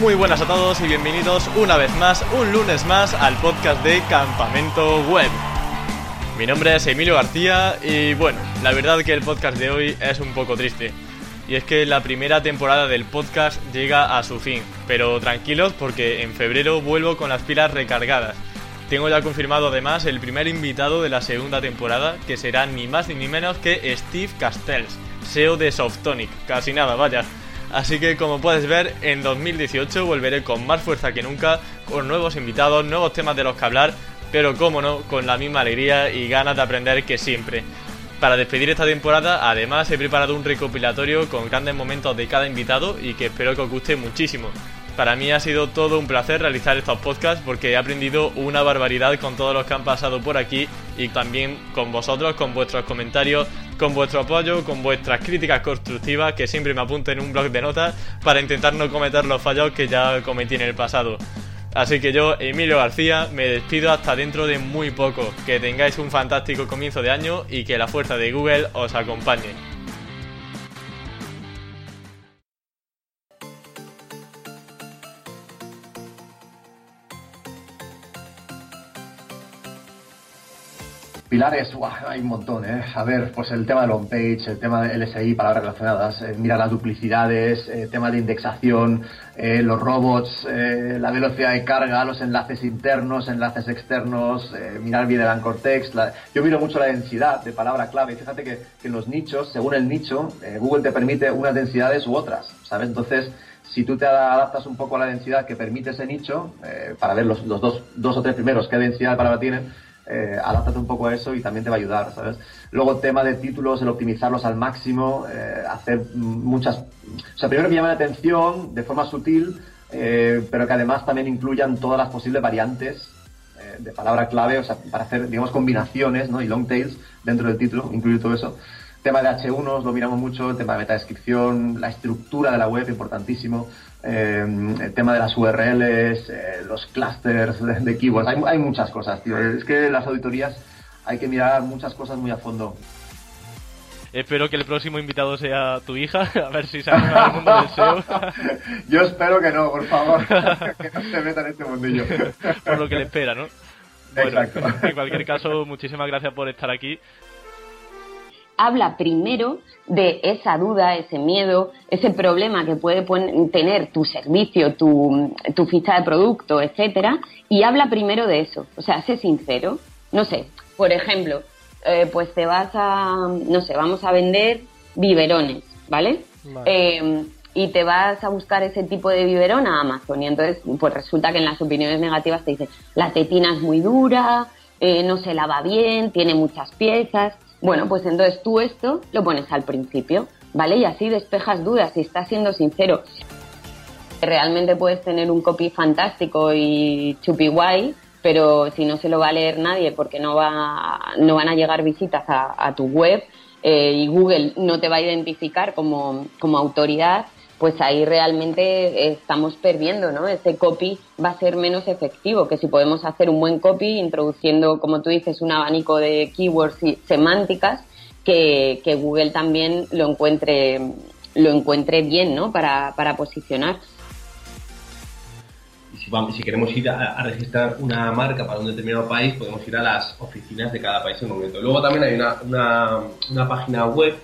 Muy buenas a todos y bienvenidos una vez más, un lunes más, al podcast de Campamento Web. Mi nombre es Emilio García y bueno, la verdad que el podcast de hoy es un poco triste. Y es que la primera temporada del podcast llega a su fin, pero tranquilos porque en febrero vuelvo con las pilas recargadas. Tengo ya confirmado además el primer invitado de la segunda temporada, que será ni más ni menos que Steve Castells, SEO de Softonic. Casi nada, vaya. Así que como puedes ver, en 2018 volveré con más fuerza que nunca, con nuevos invitados, nuevos temas de los que hablar, pero como no, con la misma alegría y ganas de aprender que siempre. Para despedir esta temporada, además he preparado un recopilatorio con grandes momentos de cada invitado y que espero que os guste muchísimo. Para mí ha sido todo un placer realizar estos podcasts porque he aprendido una barbaridad con todos los que han pasado por aquí y también con vosotros, con vuestros comentarios, con vuestro apoyo, con vuestras críticas constructivas que siempre me apunten en un blog de notas para intentar no cometer los fallos que ya cometí en el pasado. Así que yo, Emilio García, me despido hasta dentro de muy poco. Que tengáis un fantástico comienzo de año y que la fuerza de Google os acompañe. Pilares, hay un montón, ¿eh? A ver, pues el tema del on-page, el tema del LSI, palabras relacionadas, eh, mira las duplicidades, eh, tema de indexación, eh, los robots, la velocidad de carga, los enlaces internos, enlaces externos, mirar bien el anchor text. Yo miro mucho la densidad de palabra clave. Fíjate que, en los nichos, según el nicho, Google te permite unas densidades u otras, ¿sabes? Entonces, si tú te adaptas un poco a la densidad que permite ese nicho, para ver los, los dos, dos o tres primeros qué densidad de palabra tienen, eh, un poco a eso y también te va a ayudar, ¿sabes? Luego, tema de títulos, el optimizarlos al máximo, eh, hacer muchas... O sea, primero que llame la atención de forma sutil, eh, pero que además también incluyan todas las posibles variantes eh, de palabra clave, o sea, para hacer, digamos, combinaciones, ¿no? Y long tails dentro del título, incluir todo eso. Tema de H1 lo miramos mucho, el tema de metadescripción, la estructura de la web, importantísimo. Eh, el tema de las URLs, eh, los clusters de, keywords, hay, hay, muchas cosas, tío. Es que las auditorías hay que mirar muchas cosas muy a fondo. Espero que el próximo invitado sea tu hija, a ver si sale al mundo del SEO. Yo espero que no, por favor, que no se meta en este mundillo. por lo que le espera, ¿no? Bueno, Exacto. en cualquier caso, muchísimas gracias por estar aquí habla primero de esa duda, ese miedo, ese problema que puede tener tu servicio, tu, ficha de producto, etcétera, y habla primero de eso. O sea, sé sincero. No sé, por ejemplo, eh, pues te vas a, no sé, vamos a vender biberones, ¿vale? Eh, y te vas a buscar ese tipo de biberón a Amazon y entonces pues resulta que en las opiniones negativas te dicen la tetina es muy dura, eh, no se lava bien, tiene muchas piezas bueno, pues entonces tú esto lo pones al principio, ¿vale? Y así despejas dudas y estás siendo sincero. Realmente puedes tener un copy fantástico y chupi guay, pero si no se lo va a leer nadie porque no, va, no van a llegar visitas a, tu web eh, y Google no te va a identificar como, como autoridad, pues ahí realmente estamos perdiendo, ¿no? Ese copy va a ser menos efectivo que si podemos hacer un buen copy introduciendo, como tú dices, un abanico de keywords y semánticas que, Google también lo encuentre, lo encuentre bien, ¿no? Para, posicionar. Y si, queremos ir a, registrar una marca para un determinado país, podemos ir a las oficinas de cada país en momento. Luego también hay una, una, una página web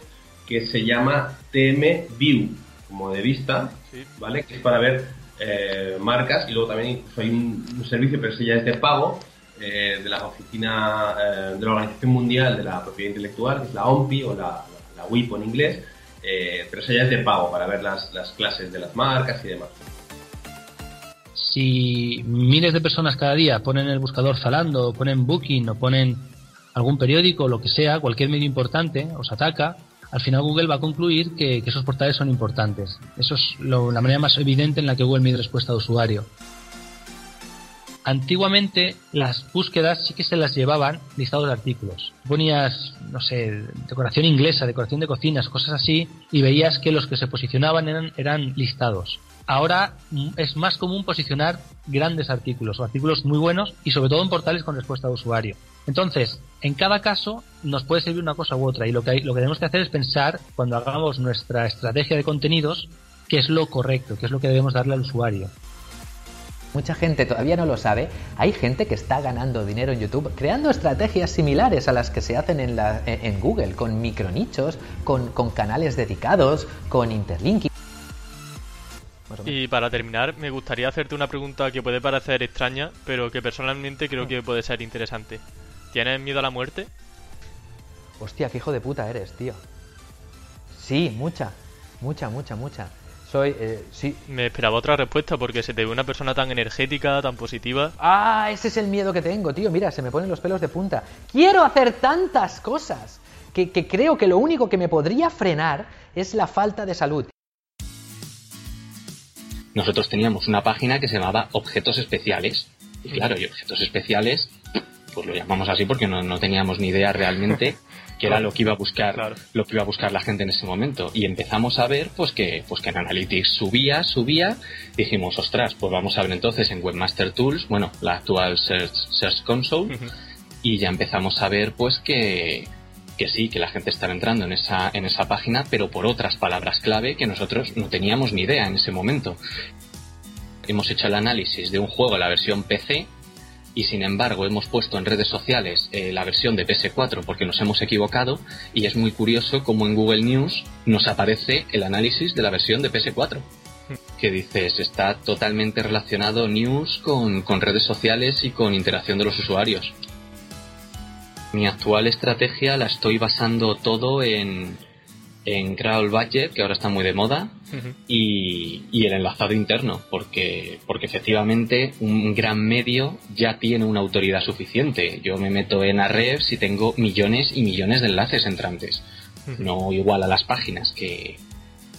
que se llama TMView como de vista, ¿vale? Que es para ver eh, marcas y luego también hay un, servicio, pero ese ya es de pago, eh, de la oficina eh, de la Organización Mundial de la Propiedad Intelectual, que es la OMPI o la, la, WIPO en inglés, pero ese ya es de pago para ver las, las clases de las marcas y demás. Si miles de personas cada día ponen el buscador Zalando, o ponen Booking, o ponen algún periódico, lo que sea, cualquier medio importante, os ataca, al final Google va a concluir que, esos portales son importantes. Eso es la manera más evidente en la que Google mide respuesta de usuario. Antiguamente las búsquedas sí que se las llevaban listados de artículos. Ponías, no sé, decoración inglesa, decoración de cocinas, cosas así, y veías que los que se posicionaban eran, eran listados. Ahora mm, es más común posicionar grandes artículos o artículos muy buenos y sobre todo en portales con respuesta de usuario. Entonces, en cada caso nos puede servir una cosa u otra y lo que, lo que tenemos que hacer es pensar cuando hagamos nuestra estrategia de contenidos qué es lo correcto, qué es lo que debemos darle al usuario. Mucha gente todavía no lo sabe. Hay gente que está ganando dinero en YouTube creando estrategias similares a las que se hacen en, la, en Google, con micronichos, con, con canales dedicados, con interlinking. Y para terminar, me gustaría hacerte una pregunta que puede parecer extraña, pero que personalmente creo que puede ser interesante. ¿Tienes miedo a la muerte? Hostia, qué hijo de puta eres, tío. Sí, mucha, mucha, mucha, mucha. Soy, eh, sí. Me esperaba otra respuesta porque se te ve una persona tan energética, tan positiva. Ah, ese es el miedo que tengo, tío. Mira, se me ponen los pelos de punta. Quiero hacer tantas cosas que, que creo que lo único que me podría frenar es la falta de salud. Nosotros teníamos una página que se llamaba Objetos Especiales. Y claro, y objetos especiales, pues lo llamamos así porque no, no teníamos ni idea realmente que era lo que iba a buscar Claro. lo que iba a buscar la gente en ese momento. Y empezamos a ver pues que pues que en Analytics subía subía. Dijimos ostras pues vamos a ver entonces en Webmaster Tools bueno la actual Search, Search Console. Y ya empezamos a ver pues que que sí, que la gente estaba entrando en esa, en esa página, pero por otras palabras clave que nosotros no teníamos ni idea en ese momento. Hemos hecho el análisis de un juego, la versión PC, y sin embargo hemos puesto en redes sociales eh, la versión de PS4 porque nos hemos equivocado, y es muy curioso como en Google News nos aparece el análisis de la versión de PS4 que dices está totalmente relacionado news con, con redes sociales y con interacción de los usuarios. Mi actual estrategia la estoy basando todo en, en Crawl Budget, que ahora está muy de moda, Y, y el enlazado interno, porque, porque efectivamente un gran medio ya tiene una autoridad suficiente. Yo me meto en Ahrefs y tengo millones y millones de enlaces entrantes. No igual a las páginas que,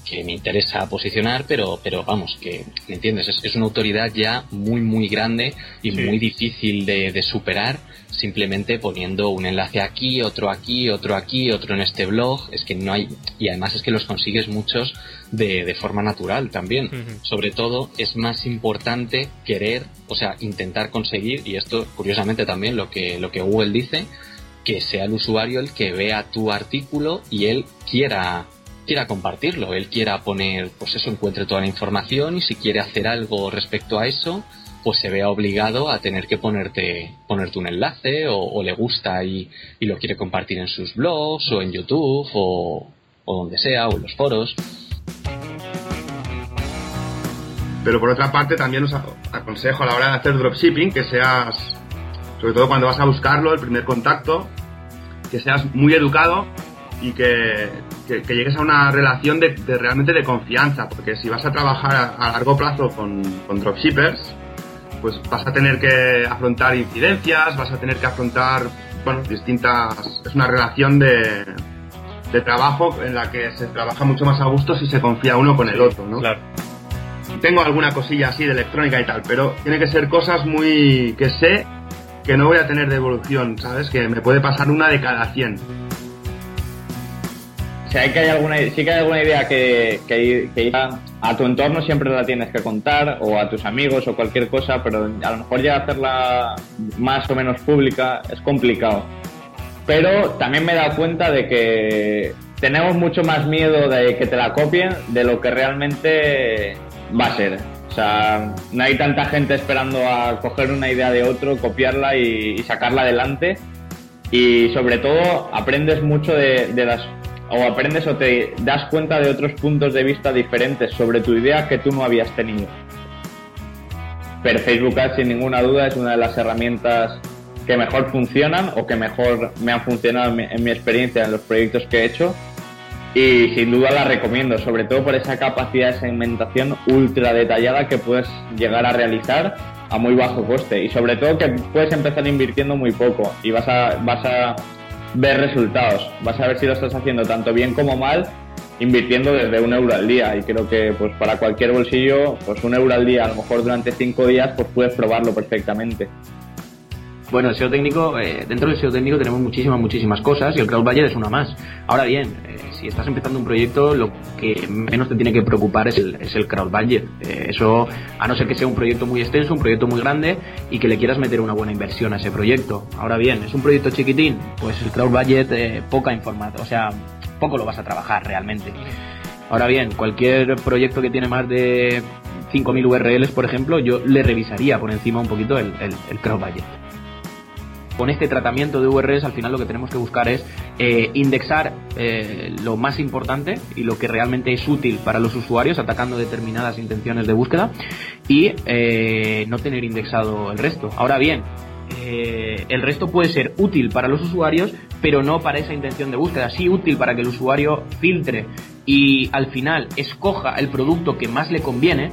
que me interesa posicionar, pero, pero vamos, que, ¿me entiendes? Es, es una autoridad ya muy, muy grande y Sí. muy difícil de, de superar simplemente poniendo un enlace aquí, otro aquí, otro aquí, otro en este blog. Es que no hay, y además es que los consigues muchos de, de forma natural también. Sobre todo es más importante querer, o sea, intentar conseguir, y esto curiosamente también lo que, lo que Google dice, que sea el usuario el que vea tu artículo y él quiera quiera compartirlo, él quiera poner, pues eso, encuentre toda la información y si quiere hacer algo respecto a eso, pues se vea obligado a tener que ponerte, ponerte un enlace o, le gusta y, y lo quiere compartir en sus blogs o en YouTube o, o donde sea o en los foros. Pero por otra parte también os aconsejo a la hora de hacer dropshipping que seas, sobre todo cuando vas a buscarlo, el primer contacto, que seas muy educado y que, que- llegues a una relación de, de realmente de confianza, porque si vas a trabajar a, a largo plazo con, con dropshippers, pues vas a tener que afrontar incidencias, vas a tener que afrontar, bueno, distintas... Es una relación de, de trabajo en la que se trabaja mucho más a gusto si se confía uno con el otro, ¿no? Claro. tengo alguna cosilla así de electrónica y tal, pero tiene que ser cosas muy que sé que no voy a tener devolución, ¿sabes? Que me puede pasar una de cada 100. Si hay que hay alguna, sí que hay alguna idea que, que, que ir a, a tu entorno siempre la tienes que contar, o a tus amigos o cualquier cosa, pero a lo mejor ya hacerla más o menos pública es complicado. Pero también me he dado cuenta de que tenemos mucho más miedo de que te la copien de lo que realmente va a ser. O sea, no hay tanta gente esperando a coger una idea de otro, copiarla y, y sacarla adelante. Y sobre todo aprendes mucho de, de las o aprendes o te das cuenta de otros puntos de vista diferentes sobre tu idea que tú no habías tenido. Pero Facebook Ads sin ninguna duda es una de las herramientas que mejor funcionan o que mejor me han funcionado en mi, en mi experiencia en los proyectos que he hecho y sin duda la recomiendo, sobre todo por esa capacidad de segmentación ultra detallada que puedes llegar a realizar a muy bajo coste y sobre todo que puedes empezar invirtiendo muy poco y vas a, vas a ver resultados, vas a ver si lo estás haciendo tanto bien como mal invirtiendo desde un euro al día y creo que pues para cualquier bolsillo pues un euro al día a lo mejor durante cinco días pues puedes probarlo perfectamente. Bueno, el SEO técnico, eh, dentro del SEO técnico tenemos muchísimas, muchísimas cosas y el Crowd Budget es una más. Ahora bien, eh, si estás empezando un proyecto, lo que menos te tiene que preocupar es el, es el Crowd Budget. Eh, eso, a no ser que sea un proyecto muy extenso, un proyecto muy grande y que le quieras meter una buena inversión a ese proyecto. Ahora bien, es un proyecto chiquitín, pues el Crowd Budget, poca información, o sea, poco lo vas a trabajar realmente. Ahora bien, cualquier proyecto que tiene más de 5.000 URLs, por ejemplo, yo le revisaría por encima un poquito el, el crowd budget con este tratamiento de URLs al final lo que tenemos que buscar es eh, indexar eh, lo más importante y lo que realmente es útil para los usuarios atacando determinadas intenciones de búsqueda y eh, no tener indexado el resto. Ahora bien, el resto puede ser útil para los usuarios, pero no para esa intención de búsqueda. Sí útil para que el usuario filtre y al final escoja el producto que más le conviene,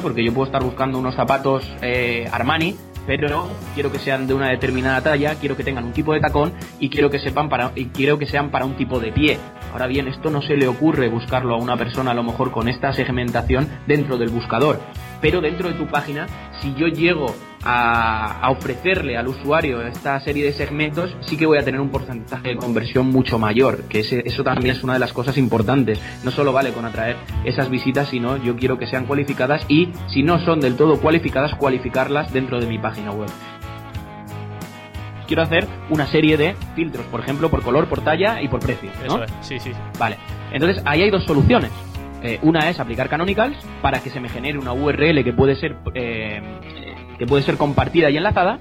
porque yo puedo estar buscando unos zapatos Armani pero quiero que sean de una determinada talla, quiero que tengan un tipo de tacón y quiero que sepan para y quiero que sean para un tipo de pie. Ahora bien, esto no se le ocurre buscarlo a una persona a lo mejor con esta segmentación dentro del buscador pero dentro de tu página, si yo llego a, a, ofrecerle al usuario esta serie de segmentos, sí que voy a tener un porcentaje de conversión mucho mayor, que ese, eso también es una de las cosas importantes. No solo vale con atraer esas visitas, sino yo quiero que sean cualificadas y si no son del todo cualificadas, cualificarlas dentro de mi página web quiero hacer una serie de filtros, por ejemplo, por color, por talla y por precio. ¿no? Eso es, sí, sí. Vale. Entonces, ahí hay dos soluciones. Eh, una es aplicar canonicals para que se me genere una URL que puede ser eh, que puede ser compartida y enlazada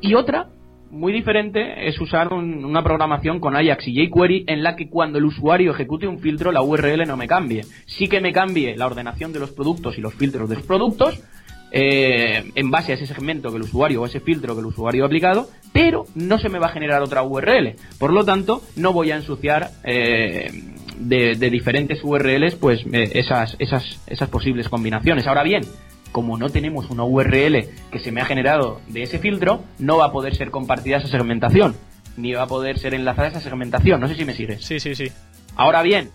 y otra muy diferente es usar un, una programación con Ajax y jQuery en la que cuando el usuario ejecute un filtro la URL no me cambie. Sí que me cambie la ordenación de los productos y los filtros de los productos eh, en base a ese segmento que el usuario o ese filtro que el usuario ha aplicado, pero no se me va a generar otra URL. Por lo tanto, no voy a ensuciar eh, de, de, diferentes URLs pues eh, esas, esas, esas posibles combinaciones. Ahora bien, como no tenemos una URL que se me ha generado de ese filtro, no va a poder ser compartida esa segmentación, ni va a poder ser enlazada esa segmentación. No sé si me sigues. Sí, sí, sí. Ahora bien,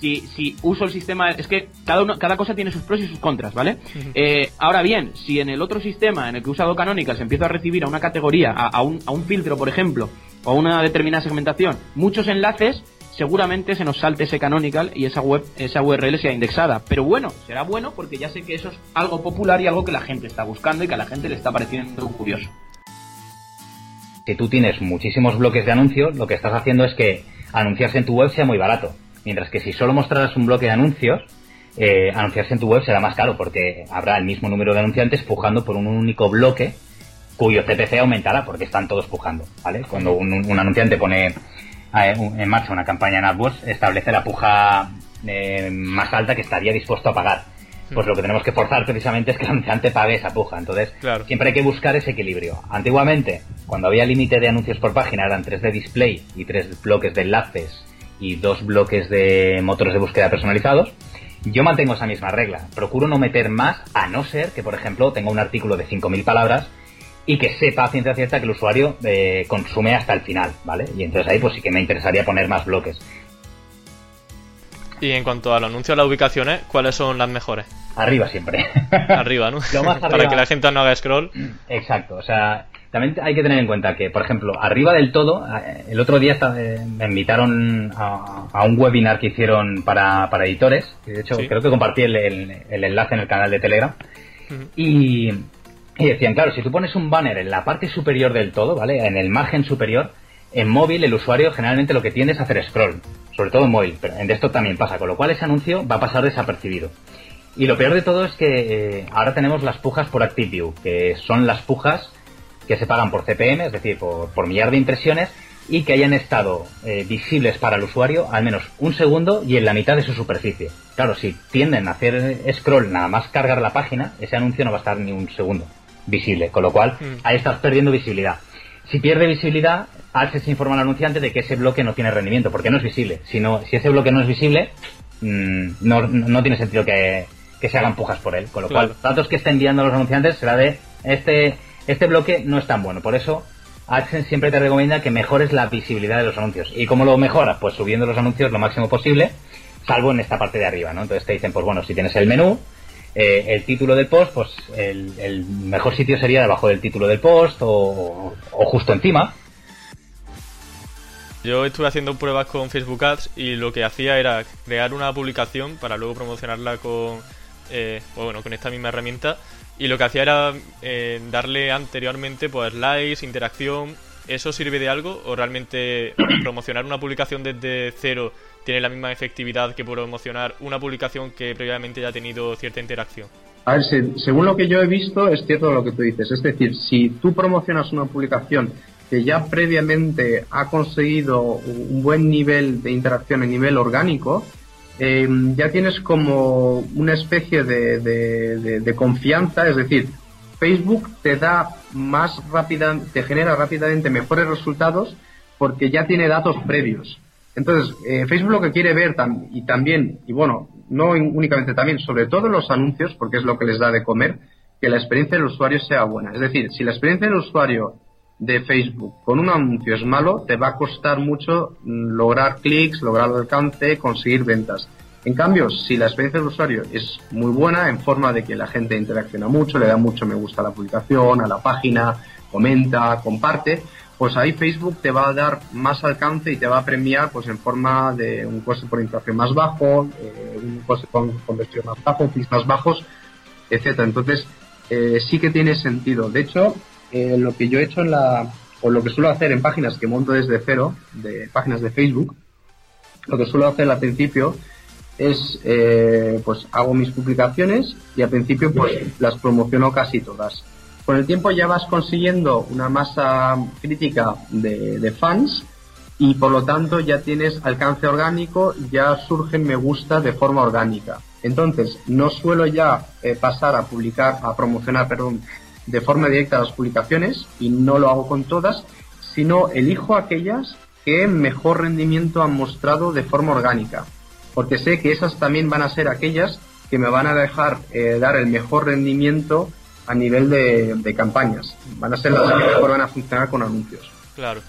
si, si uso el sistema, es que cada, uno, cada cosa tiene sus pros y sus contras, ¿vale? Uh -huh. eh, ahora bien, si en el otro sistema en el que he usado Canonical se empieza a recibir a una categoría, a, a, un, a un filtro, por ejemplo, o a una determinada segmentación, muchos enlaces, seguramente se nos salte ese canonical y esa web, esa URL sea indexada. Pero bueno, será bueno porque ya sé que eso es algo popular y algo que la gente está buscando y que a la gente le está pareciendo curioso. Si tú tienes muchísimos bloques de anuncios, lo que estás haciendo es que anunciarse en tu web sea muy barato. Mientras que si solo mostraras un bloque de anuncios, eh, anunciarse en tu web será más caro porque habrá el mismo número de anunciantes pujando por un único bloque cuyo CPC aumentará porque están todos pujando, ¿vale? Cuando un, un anunciante pone en marcha una campaña en AdWords, establece la puja eh, más alta que estaría dispuesto a pagar. Pues lo que tenemos que forzar precisamente es que el anunciante pague esa puja. Entonces, claro. siempre hay que buscar ese equilibrio. Antiguamente, cuando había límite de anuncios por página, eran tres de display y tres bloques de enlaces y dos bloques de motores de búsqueda personalizados. Yo mantengo esa misma regla. Procuro no meter más, a no ser que, por ejemplo, tenga un artículo de 5.000 palabras y que sepa a ciencia cierta que el usuario eh, consume hasta el final, ¿vale? Y entonces ahí pues sí que me interesaría poner más bloques. Y en cuanto al anuncio de las ubicaciones, ¿cuáles son las mejores? Arriba siempre. arriba, ¿no? Lo más arriba. Para que la gente no haga scroll. Exacto, o sea, también hay que tener en cuenta que, por ejemplo, arriba del todo, el otro día me invitaron a, a un webinar que hicieron para, para editores, de hecho Sí. creo que compartí el, el- el enlace en el canal de Telegram, y, y decían, claro, si tú pones un banner en la parte superior del todo, ¿vale? En el margen superior, en móvil el usuario generalmente lo que tiende es hacer scroll, sobre todo en móvil, pero en desktop también pasa, con lo cual ese anuncio va a pasar desapercibido. Y lo peor de todo es que eh, ahora tenemos las pujas por ActiveView, que son las pujas que se pagan por CPM, es decir, por, millar de impresiones, y que hayan estado eh, visibles para el usuario al menos un segundo y en la mitad de su superficie. Claro, si tienden a hacer scroll nada más cargar la página, ese anuncio no va a estar ni un segundo visible, con lo cual Mm. ahí estás perdiendo visibilidad. Si pierde visibilidad, AdSense informa al anunciante de que ese bloque no tiene rendimiento, porque no es visible. Si, no, si ese bloque no es visible, mm, no, no tiene sentido que, que se hagan pujas por él. Con lo Claro. cual, datos que está enviando a los anunciantes será de este, este bloque no es tan bueno. Por eso, AdSense siempre te recomienda que mejores la visibilidad de los anuncios. ¿Y cómo lo mejoras? Pues subiendo los anuncios lo máximo posible, salvo en esta parte de arriba, ¿no? Entonces te dicen, pues bueno, si tienes el menú, eh, el título del post, pues el, mejor sitio sería debajo del título del post o, o justo encima. Yo estuve haciendo pruebas con Facebook Ads y lo que hacía era crear una publicación para luego promocionarla con, eh, pues bueno, con esta misma herramienta. Y lo que hacía era eh, darle anteriormente pues likes, interacción. ¿Eso sirve de algo? ¿O realmente promocionar una publicación desde cero tiene la misma efectividad que promocionar una publicación que previamente ya ha tenido cierta interacción. A ver, según lo que yo he visto, es cierto lo que tú dices. Es decir, si tú promocionas una publicación que ya previamente ha conseguido un buen nivel de interacción a nivel orgánico, eh, ya tienes como una especie de, confianza, es decir, Facebook te da más rápida, te genera rápidamente mejores resultados porque ya tiene datos previos. Entonces, eh, Facebook lo que quiere ver y también, y bueno, no únicamente también, sobre todo los anuncios, porque es lo que les da de comer, que la experiencia del usuario sea buena. Es decir, si la experiencia del usuario de Facebook con un anuncio es malo, te va a costar mucho mm, lograr clics, lograr alcance, conseguir ventas. En cambio, si la experiencia del usuario es muy buena, en forma de que la gente interacciona mucho, le da mucho me gusta a la publicación, a la página, comenta, comparte, pues ahí Facebook te va a dar más alcance y te va a premiar pues en forma de un coste por interacción más bajo, eh, un coste con conversión más bajo, clics más bajos, etcétera. Entonces, eh, sí que tiene sentido. De hecho, eh, lo que yo he hecho en la, o lo que suelo hacer en páginas que monto desde cero, de páginas de Facebook, lo que suelo hacer al principio es, eh, pues hago mis publicaciones y al principio pues las promociono casi todas. Con el tiempo ya vas consiguiendo una masa crítica de, fans y por lo tanto ya tienes alcance orgánico, ya surgen me gusta de forma orgánica. Entonces, no suelo ya eh, pasar a publicar, a promocionar, perdón, de forma directa las publicaciones y no lo hago con todas, sino elijo aquellas que mejor rendimiento han mostrado de forma orgánica, porque sé que esas también van a ser aquellas que me van a dejar eh, dar el mejor rendimiento a nivel de, campañas. Van a ser las que mejor van a funcionar con anuncios. Claro.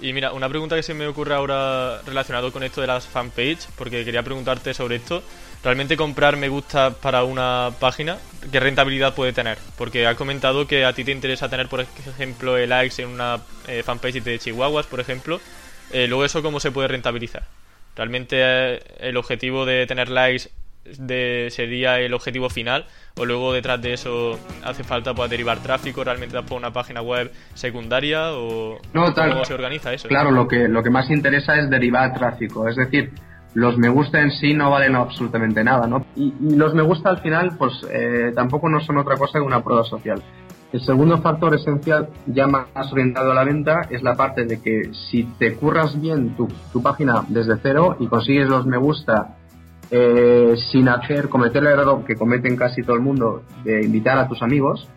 Y mira, una pregunta que se me ocurre ahora relacionado con esto de las fanpage, porque quería preguntarte sobre esto. ¿Realmente comprar me gusta para una página, qué rentabilidad puede tener? Porque has comentado que a ti te interesa tener, por ejemplo, likes en una eh, fanpage de Chihuahuas, por ejemplo. Eh, luego, ¿eso cómo se puede rentabilizar? ¿Realmente eh, el objetivo de tener likes de, sería el objetivo final? ¿O luego detrás de eso hace falta pues, derivar tráfico? ¿Realmente por una página web secundaria? ¿O cómo se organiza eso? Claro, lo que, lo que más interesa es derivar tráfico. Es decir, los me gusta en sí no valen absolutamente nada, ¿no? Y, los me gusta al final, pues eh, tampoco no son otra cosa que una prueba social. El segundo factor esencial, ya más orientado a la venta, es la parte de que si te curras bien tu, tu página desde cero y consigues los me gusta eh, sin hacer, cometer el error que cometen casi todo el mundo de invitar a tus amigos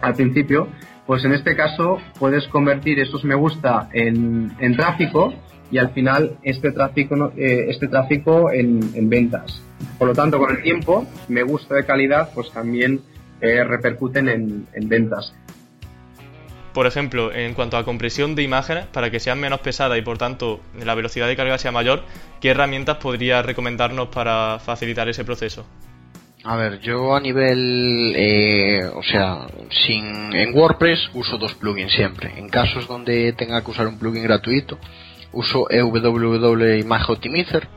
al principio, pues en este caso puedes convertir esos me gusta en, en tráfico y al final este tráfico, eh, este tráfico en, ventas. Por lo tanto, con el tiempo, me gusta de calidad, pues también eh, repercuten en, ventas. Por ejemplo, en cuanto a compresión de imágenes, para que sean menos pesadas y por tanto la velocidad de carga sea mayor, ¿qué herramientas podría recomendarnos para facilitar ese proceso? A ver, yo a nivel, eh, o sea, sin, en WordPress uso dos plugins siempre. En casos donde tenga que usar un plugin gratuito, uso EWW Image Optimizer.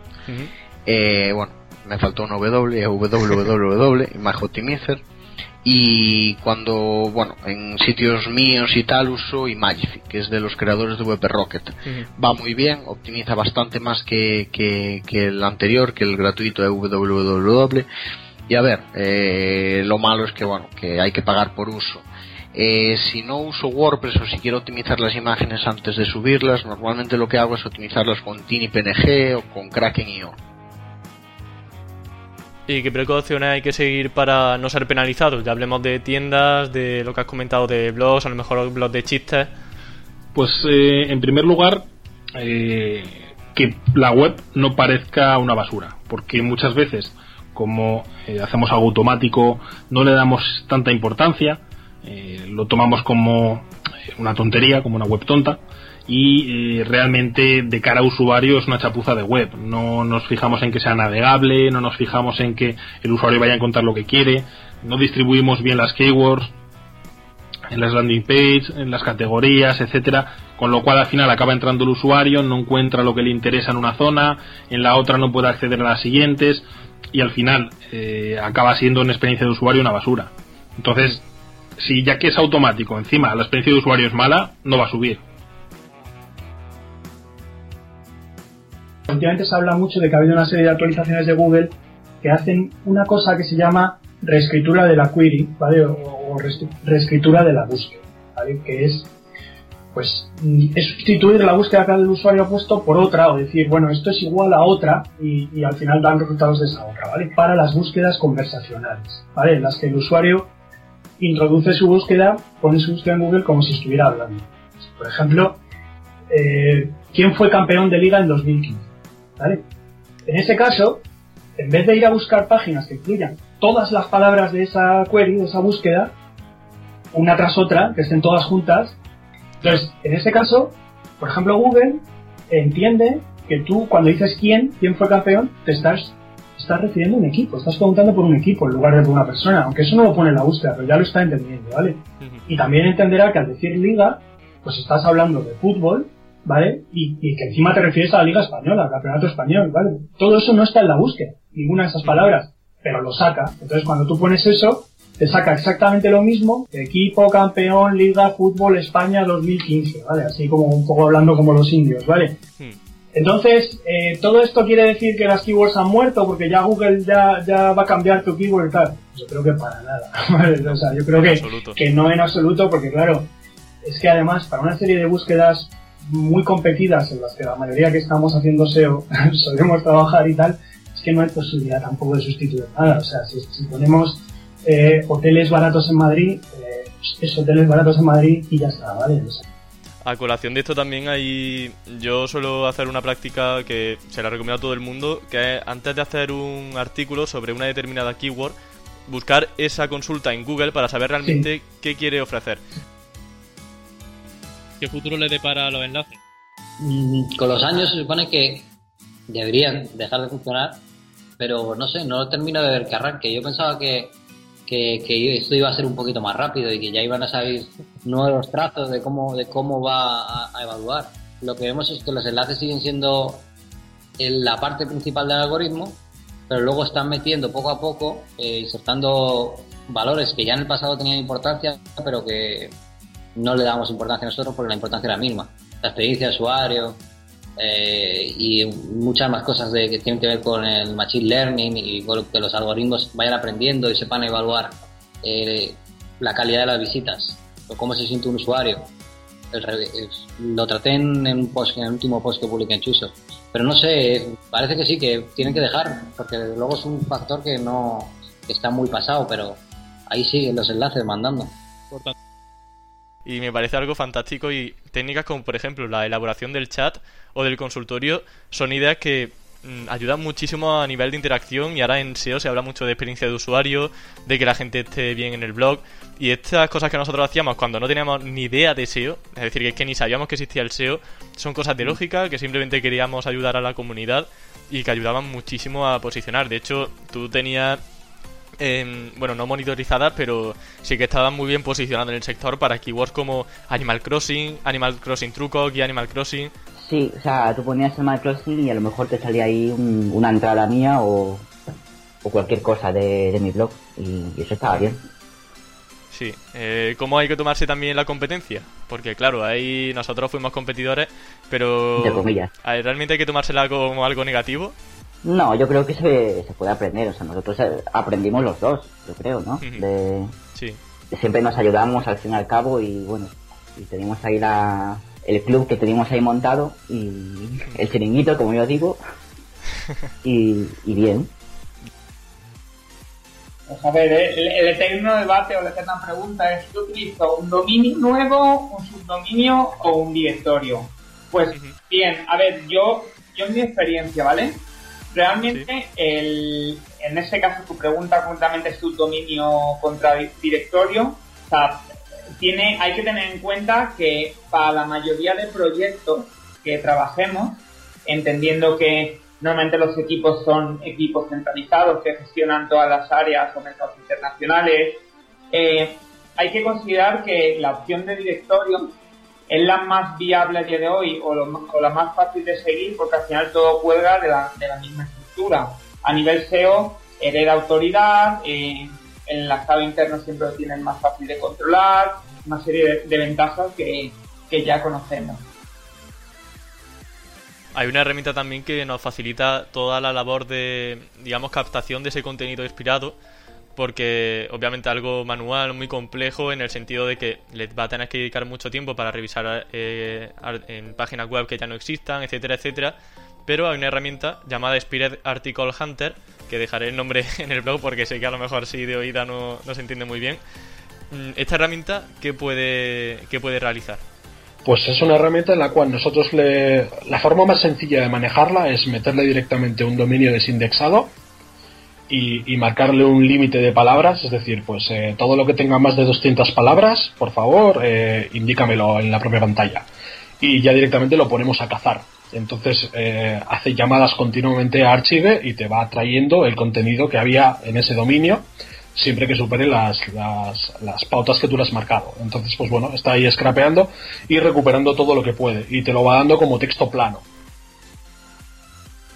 Eh, bueno, me faltó una W, EWWW Image Optimizer. Y cuando, bueno, en sitios míos y tal uso Imagify, que es de los creadores de WP Rocket. Va muy bien, optimiza bastante más que, que, el anterior, que el gratuito EWWW. Y a ver, eh, lo malo es que, bueno, que hay que pagar por uso. Eh, si no uso WordPress o si quiero optimizar las imágenes antes de subirlas, normalmente lo que hago es optimizarlas con TinyPNG o con Kraken.io. ¿Y qué precauciones hay que seguir para no ser penalizados? Ya hablemos de tiendas, de lo que has comentado de blogs, a lo mejor blogs de chistes. Pues eh, en primer lugar, eh, que la web no parezca una basura, porque muchas veces, como hacemos algo automático, no le damos tanta importancia eh, lo tomamos como una tontería, como una web tonta y eh, realmente de cara a usuario es una chapuza de web. No nos fijamos en que sea navegable, no nos fijamos en que el usuario vaya a encontrar lo que quiere, no distribuimos bien las keywords en las landing page, en las categorías, etcétera, con lo cual al final acaba entrando el usuario, no encuentra lo que le interesa en una zona, en la otra no puede acceder a las siguientes y al final eh, acaba siendo una experiencia de usuario una basura. Entonces, si ya que es automático, encima la experiencia de usuario es mala, no va a subir. Últimamente se habla mucho de que ha habido una serie de actualizaciones de Google que hacen una cosa que se llama reescritura de la query, ¿vale? O, o reescri- reescritura de la búsqueda, ¿vale? Que es, pues, mm, es sustituir la búsqueda que el usuario ha puesto por otra, o decir, bueno, esto es igual a otra, y, y al final dan resultados de esa otra, ¿vale? Para las búsquedas conversacionales, ¿vale? En las que el usuario introduce su búsqueda, pone su búsqueda en Google como si estuviera hablando. Por ejemplo, eh, ¿quién fue campeón de liga en 2015? ¿Vale? En ese caso, en vez de ir a buscar páginas que incluyan todas las palabras de esa query, de esa búsqueda, una tras otra, que estén todas juntas, entonces, en ese caso, por ejemplo, Google entiende que tú, cuando dices quién, quién fue campeón, te estás, estás refiriendo a un equipo, estás preguntando por un equipo en lugar de por una persona, aunque eso no lo pone en la búsqueda, pero ya lo está entendiendo, ¿vale? Y también entenderá que al decir liga, pues estás hablando de fútbol, ¿vale? Y, y que encima te refieres a la Liga Española, al Campeonato Español, ¿vale? Todo eso no está en la búsqueda, ninguna de esas palabras, pero lo saca. Entonces cuando tú pones eso, te saca exactamente lo mismo, equipo, campeón, Liga, Fútbol, España 2015, ¿vale? Así como un poco hablando como los indios, ¿vale? Entonces, eh, ¿todo esto quiere decir que las keywords han muerto porque ya Google ya, ya va a cambiar tu keyword y tal? Yo creo que para nada, ¿vale? O sea, yo creo que, que no en absoluto porque claro, es que además para una serie de búsquedas muy competidas en las que la mayoría que estamos haciendo SEO solemos trabajar y tal, es que no hay posibilidad tampoco de sustituir nada. O sea, si, si ponemos eh, hoteles baratos en Madrid, eh, es hoteles baratos en Madrid y ya está, ¿vale? O sea, A colación de esto también hay... Yo suelo hacer una práctica que se la recomiendo a todo el mundo, que es antes de hacer un artículo sobre una determinada keyword, buscar esa consulta en Google para saber realmente qué quiere ofrecer. ¿Qué futuro le depara a los enlaces? Mm, Con los años se supone que deberían dejar de funcionar, pero no sé, no termino de ver que arranque. Yo pensaba que, que, esto iba a ser un poquito más rápido y que ya iban a salir nuevos trazos de cómo, de cómo va a, evaluar. Lo que vemos es que los enlaces siguen siendo el- la parte principal del algoritmo, pero luego están metiendo poco a poco, eh, insertando valores que ya en el pasado tenían importancia, pero que no le damos importancia a nosotros porque la importancia era mínima. La experiencia de usuario eh, y muchas más cosas de, que tienen que ver con el machine learning y con que los algoritmos vayan aprendiendo y sepan evaluar eh, la calidad de las visitas o cómo se siente un usuario. El lo traté en, un post, el último post que publiqué en Chuso. Pero no sé, parece que sí, que tienen que dejar, porque luego es un factor que no que está muy pasado, pero ahí siguen los enlaces mandando. Y me parece algo fantástico. Y técnicas como por ejemplo la elaboración del chat o del consultorio son ideas que mm, ayudan muchísimo a nivel de interacción y ahora en SEO se habla mucho de experiencia de usuario, de que la gente esté bien en el blog. Y estas cosas que nosotros hacíamos cuando no teníamos ni idea de SEO, es decir, que es que ni sabíamos que existía el SEO, son cosas de lógica que simplemente queríamos ayudar a la comunidad y que ayudaban muchísimo a posicionar. De hecho, tú tenías em, bueno, no monitorizadas, pero sí que estaban muy bien posicionadas en el sector para keywords como Animal Crossing, Animal Crossing Truco y Animal Crossing. Sí, o sea, tú ponías Animal Crossing y a lo mejor te salía ahí un- una entrada mía o, o cualquier cosa de, de mi blog y, y eso estaba bien. Sí, eh, ¿cómo hay que tomarse también la competencia? Porque claro, ahí nosotros fuimos competidores, pero Entre comillas. ¿hay- ¿realmente hay que tomársela como algo negativo? No, yo creo que se, se puede aprender, o sea, nosotros eh, aprendimos los dos, yo creo, ¿no? De, Sí. siempre nos ayudamos al fin y al cabo y bueno, y teníamos ahí la, el club que teníamos ahí montado y el chiringuito, como yo digo, y, y bien. Pues a ver, el, el eterno debate o la eterna pregunta es, ¿yo utilizo un dominio nuevo, un subdominio o un directorio? Pues bien, a ver, yo, yo en mi experiencia, ¿vale? Realmente, el, en este caso tu pregunta concretamente es subdominio contra di- directorio, o sea, tiene, hay que tener en cuenta que para la mayoría de proyectos que trabajemos, entendiendo que normalmente los equipos son equipos centralizados que gestionan todas las áreas o mercados internacionales, eh, hay que considerar que la opción de directorio es la más viable a día de hoy o, lo o la más fácil de seguir porque al final todo cuelga de la, de la misma estructura. A nivel SEO, hereda autoridad, eh, el enlazado interno siempre lo tienen más fácil de controlar, una serie de, de ventajas que, que ya conocemos. hay una herramienta también que nos facilita toda la labor de, digamos, captación de ese contenido inspirado, porque obviamente algo manual, muy complejo, en el sentido de que le va a tener que dedicar mucho tiempo para revisar eh, en páginas web que ya no existan, etcétera, etcétera. Pero hay una herramienta llamada Spirit Article Hunter, que dejaré el nombre en el blog porque sé que a lo mejor si de oída no, no se entiende muy bien. Mm, Esta herramienta, ¿qué puede, qué puede realizar? Pues es una herramienta en la cual nosotros le... La forma más sencilla de manejarla es meterle directamente un dominio desindexado y, marcarle un límite de palabras, es decir, pues eh, todo lo que tenga más de 200 palabras, por favor, eh, indícamelo en la propia pantalla. Y ya directamente lo ponemos a cazar. Entonces eh, hace llamadas continuamente a Archive y te va trayendo el contenido que había en ese dominio siempre que supere las, las, las, pautas que tú le has marcado. Entonces, pues bueno, está ahí scrapeando y recuperando todo lo que puede. Y te lo va dando como texto plano.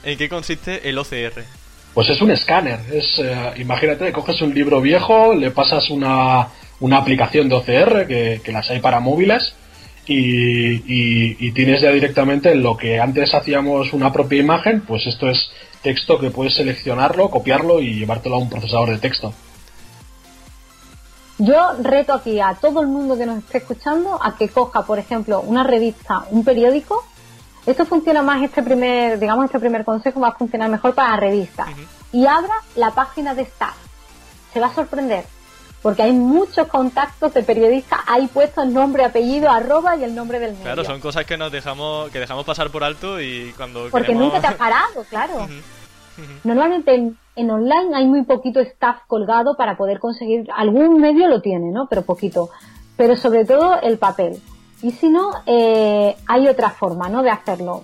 ¿En qué consiste el OCR? Pues es un escáner. Es, eh, imagínate, coges un libro viejo, le pasas una, una aplicación de OCR, que, que las hay para móviles, y, y, y, tienes ya directamente lo que antes hacíamos una propia imagen, pues esto es texto que puedes seleccionarlo, copiarlo y llevártelo a un procesador de texto. Yo reto aquí a todo el mundo que nos esté escuchando a que coja, por ejemplo, una revista, un periódico. Esto funciona más, este primer, digamos, este primer consejo va a funcionar mejor para revistas. Uh -huh. Y abra la página de staff. Se va a sorprender. Porque hay muchos contactos de periodistas ahí puestos nombre, apellido, arroba y el nombre del medio. Claro, son cosas que nos dejamos, que dejamos pasar por alto y cuando Porque queremos... nunca te has parado, claro. Uh -huh. Normalmente en, en, online hay muy poquito staff colgado para poder conseguir, algún medio lo tiene, ¿no? Pero poquito. Pero sobre todo el papel. Y si no, eh, hay otra forma, ¿no? De hacerlo.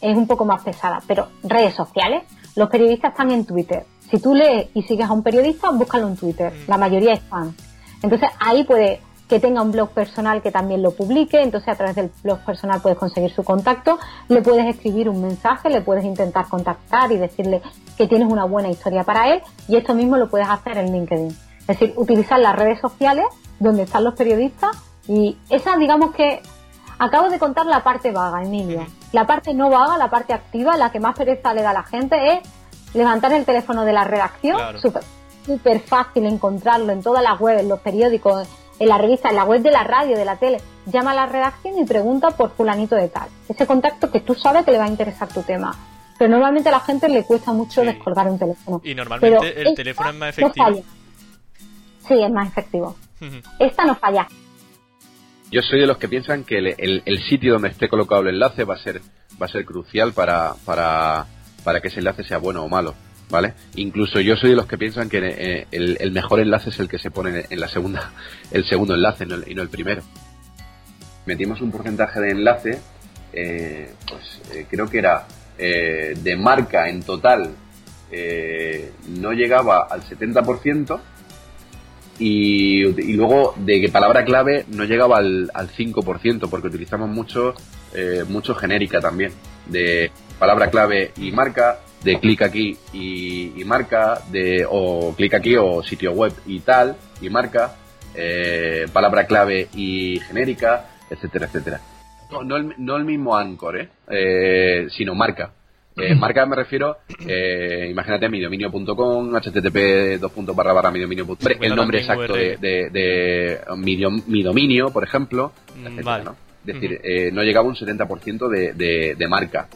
Es un poco más pesada. Pero redes sociales, los periodistas están en Twitter. Si tú lees y sigues a un periodista, búscalo en Twitter. La mayoría es fan. Entonces ahí puede que tenga un blog personal que también lo publique, entonces a través del blog personal puedes conseguir su contacto, le puedes escribir un mensaje, le puedes intentar contactar y decirle que tienes una buena historia para él y esto mismo lo puedes hacer en LinkedIn. Es decir, utilizar las redes sociales donde están los periodistas y esa digamos que acabo de contar la parte vaga, Emilio. La parte no vaga, la parte activa, la que más pereza le da a la gente es levantar el teléfono de la redacción, Claro. súper súper fácil encontrarlo en todas las webs, en los periódicos, en la revista, en la web de la radio, de la tele, llama a la redacción y pregunta por fulanito de tal. Ese contacto que tú sabes que le va a interesar tu tema. Pero normalmente a la gente le cuesta mucho descolgar un teléfono. Y normalmente Pero el teléfono es más efectivo. Sí, es más efectivo. Esta no falla. Yo soy de los que piensan que el, sitio donde esté colocado el enlace va a ser va a ser crucial para, para, para que ese enlace sea bueno o malo, ¿vale? Incluso yo soy de los que piensan que eh, el, mejor enlace es el que se pone en la segunda el segundo enlace y no el primero. Metimos un porcentaje de enlace, eh, pues eh, creo que era eh, de marca en total no llegaba al 70% y, y luego de que palabra clave no llegaba al, al 5% porque utilizamos mucho eh, mucho genérica también de palabra clave y marca de clic aquí y, marca de o clic aquí o sitio web y tal y marca eh, palabra clave y genérica etcétera etcétera no, no el, no el mismo Anchor ¿eh? Eh, sino marca eh, marca me refiero, eh, imagínate mi dominio.com, http dos puntos barra barra el nombre exacto de, de, de mi, dom- mi dominio, por ejemplo, Mm, etcétera, vale. ¿no? Es decir, eh, no llegaba un 70% de, de, de marca.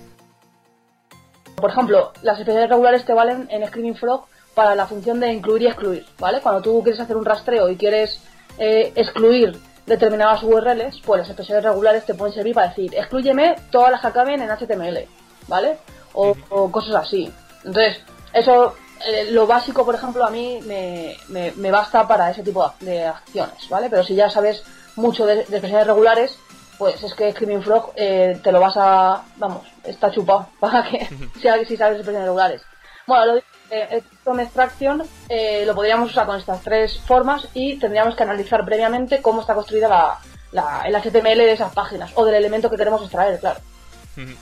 Por ejemplo, las especiales regulares te valen en Screaming Frog para la función de incluir y excluir, ¿vale? Cuando tú quieres hacer un rastreo y quieres eh, excluir determinadas URLs, pues las especiales regulares te pueden servir para decir, exclúyeme todas las que acaben en HTML, ¿vale? O, o cosas así. Entonces, eso, eh, lo básico, por ejemplo, a mí me, me, me basta para ese tipo de acciones, ¿vale? Pero si ya sabes mucho de, de especiales regulares, pues es que Screaming Frog eh, te lo vas a. Vamos, está chupado para que sea si sabes expresiones regulares. Bueno, lo eh, el Chrome Extraction eh, lo podríamos usar con estas tres formas y tendríamos que analizar previamente cómo está construida la, la- el HTML de esas páginas o del elemento que queremos extraer, claro.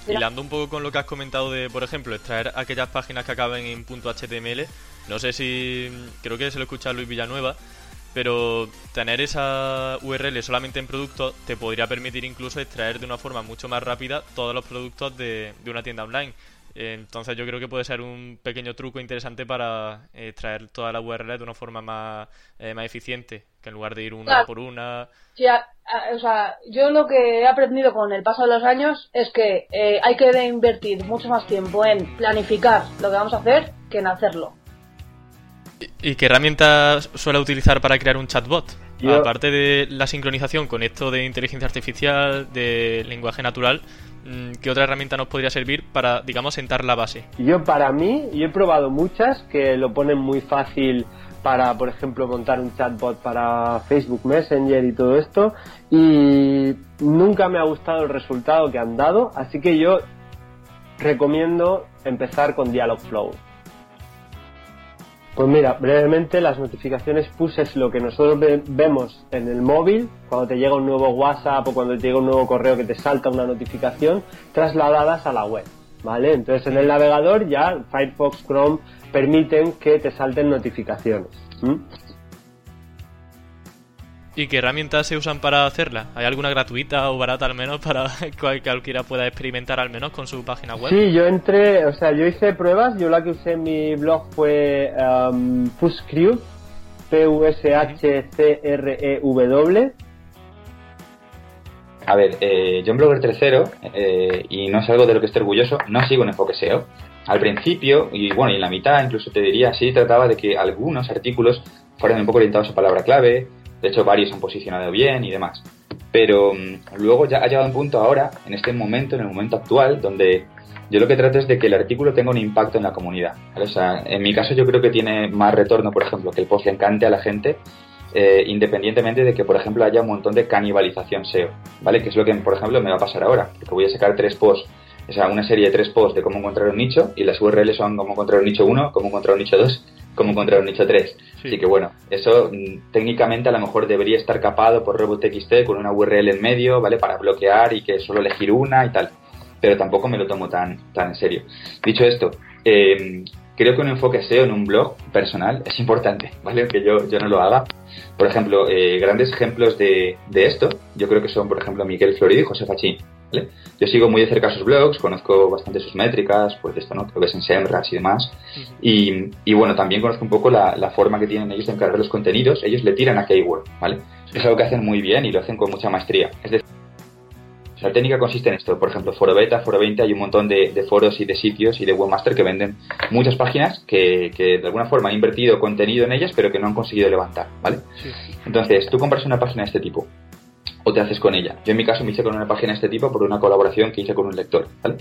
Hilando un poco con lo que has comentado de, por ejemplo, extraer aquellas páginas que acaben en .html, no sé si, creo que se lo escucha Luis Villanueva, pero tener esa URL solamente en producto te podría permitir incluso extraer de una forma mucho más rápida todos los productos de, de una tienda online. Entonces yo creo que puede ser un pequeño truco interesante para extraer toda la URL de una forma más, eh, más eficiente, que en lugar de ir una Claro. por una. Sí, a- a- o sea, yo lo que he aprendido con el paso de los años es que eh, hay que invertir mucho más tiempo en planificar lo que vamos a hacer que en hacerlo. ¿Y qué herramientas suele utilizar para crear un chatbot? Yo- Aparte de la sincronización con esto de inteligencia artificial, de lenguaje natural, ¿qué otra herramienta nos podría servir para, digamos, sentar la base? Yo para mí, yo he probado muchas que lo ponen muy fácil para, por ejemplo, montar un chatbot para Facebook Messenger y todo esto y nunca me ha gustado el resultado que han dado, así que yo recomiendo empezar con Dialogflow. Pues mira, brevemente las notificaciones push es lo que nosotros ve- vemos en el móvil, cuando te llega un nuevo WhatsApp o cuando te llega un nuevo correo que te salta una notificación, trasladadas a la web, ¿vale? Entonces en el navegador ya Firefox, Chrome permiten que te salten notificaciones. ¿Y qué herramientas se usan para hacerla? ¿Hay alguna gratuita o barata al menos para que cualquiera pueda experimentar al menos con su página web? Sí, yo entré, o sea, yo hice pruebas, yo la que usé en mi blog fue um, Pushcrew, P-U-S-H-C-R-E-W, A ver, eh, yo en Blogger tercero, eh, y no es algo de lo que esté orgulloso, no sigo un enfoque SEO. Al principio, y bueno, y en la mitad incluso te diría, sí trataba de que algunos artículos fueran un poco orientados a palabra clave, de hecho varios han posicionado bien y demás. Pero mm, luego ya ha llegado un punto ahora, en este momento, en el momento actual, donde yo lo que trato es de que el artículo tenga un impacto en la comunidad. O sea, en mi caso yo creo que tiene más retorno, por ejemplo, que el post le encante a la gente, eh, independientemente de que, por ejemplo, haya un montón de canibalización SEO, ¿vale? Que es lo que, por ejemplo, me va a pasar ahora, porque voy a sacar tres posts, o sea, una serie de tres posts de cómo encontrar un nicho, y las URLs son cómo encontrar un nicho 1, cómo encontrar un nicho 2, cómo encontrar un nicho 3. Así que bueno, eso mm, técnicamente a lo mejor debería estar capado por RobotXT con una URL en medio, ¿vale? Para bloquear y que solo elegir una y tal. Pero tampoco me lo tomo tan, tan en serio. Dicho esto, eh, creo que un enfoque SEO en un blog personal es importante, ¿vale? Que yo, yo no lo haga. Por ejemplo, eh, grandes ejemplos de, de esto, yo creo que son, por ejemplo, Miguel Florido y José Fachín. ¿Vale? Yo sigo muy de cerca sus blogs, conozco bastante sus métricas, pues esto, ¿no? Que es en Semras y demás. Y, y bueno, también conozco un poco la, la forma que tienen ellos de encargar los contenidos. Ellos le tiran a keyword, ¿vale? Es algo que hacen muy bien y lo hacen con mucha maestría. Es decir, la técnica consiste en esto. Por ejemplo, Foro Beta, Foro 20, hay un montón de, de foros y de sitios y de webmaster que venden muchas páginas que, que de alguna forma han invertido contenido en ellas, pero que no han conseguido levantar, ¿vale? Entonces, tú compras una página de este tipo o te haces con ella. Yo en mi caso me hice con una página de este tipo por una colaboración que hice con un lector. ¿vale?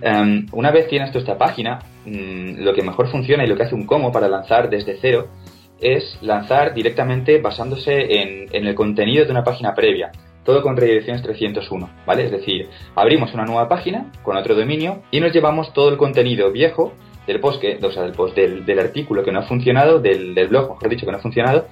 Em, una vez tienes tú esta página, mm, lo que mejor funciona y lo que hace un como para lanzar desde cero es lanzar directamente basándose en, en el contenido de una página previa. Todo con redirecciones 301, ¿vale? Es decir, abrimos una nueva página con otro dominio y nos llevamos todo el contenido viejo del post, que, o sea, del, post del, del artículo que no ha funcionado, del, del blog, mejor dicho, que no ha funcionado,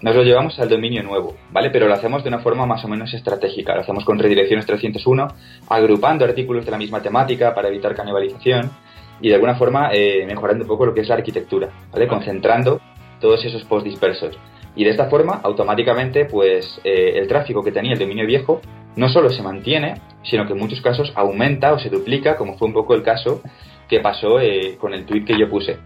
nos lo llevamos al dominio nuevo, ¿vale? Pero lo hacemos de una forma más o menos estratégica. Lo hacemos con redirecciones 301, agrupando artículos de la misma temática para evitar canibalización y de alguna forma eh, mejorando un poco lo que es la arquitectura, ¿vale? Concentrando todos esos posts dispersos. Y de esta forma, automáticamente, pues eh, el tráfico que tenía el dominio viejo no solo se mantiene, sino que en muchos casos aumenta o se duplica, como fue un poco el caso que pasó eh, con el tweet que yo puse.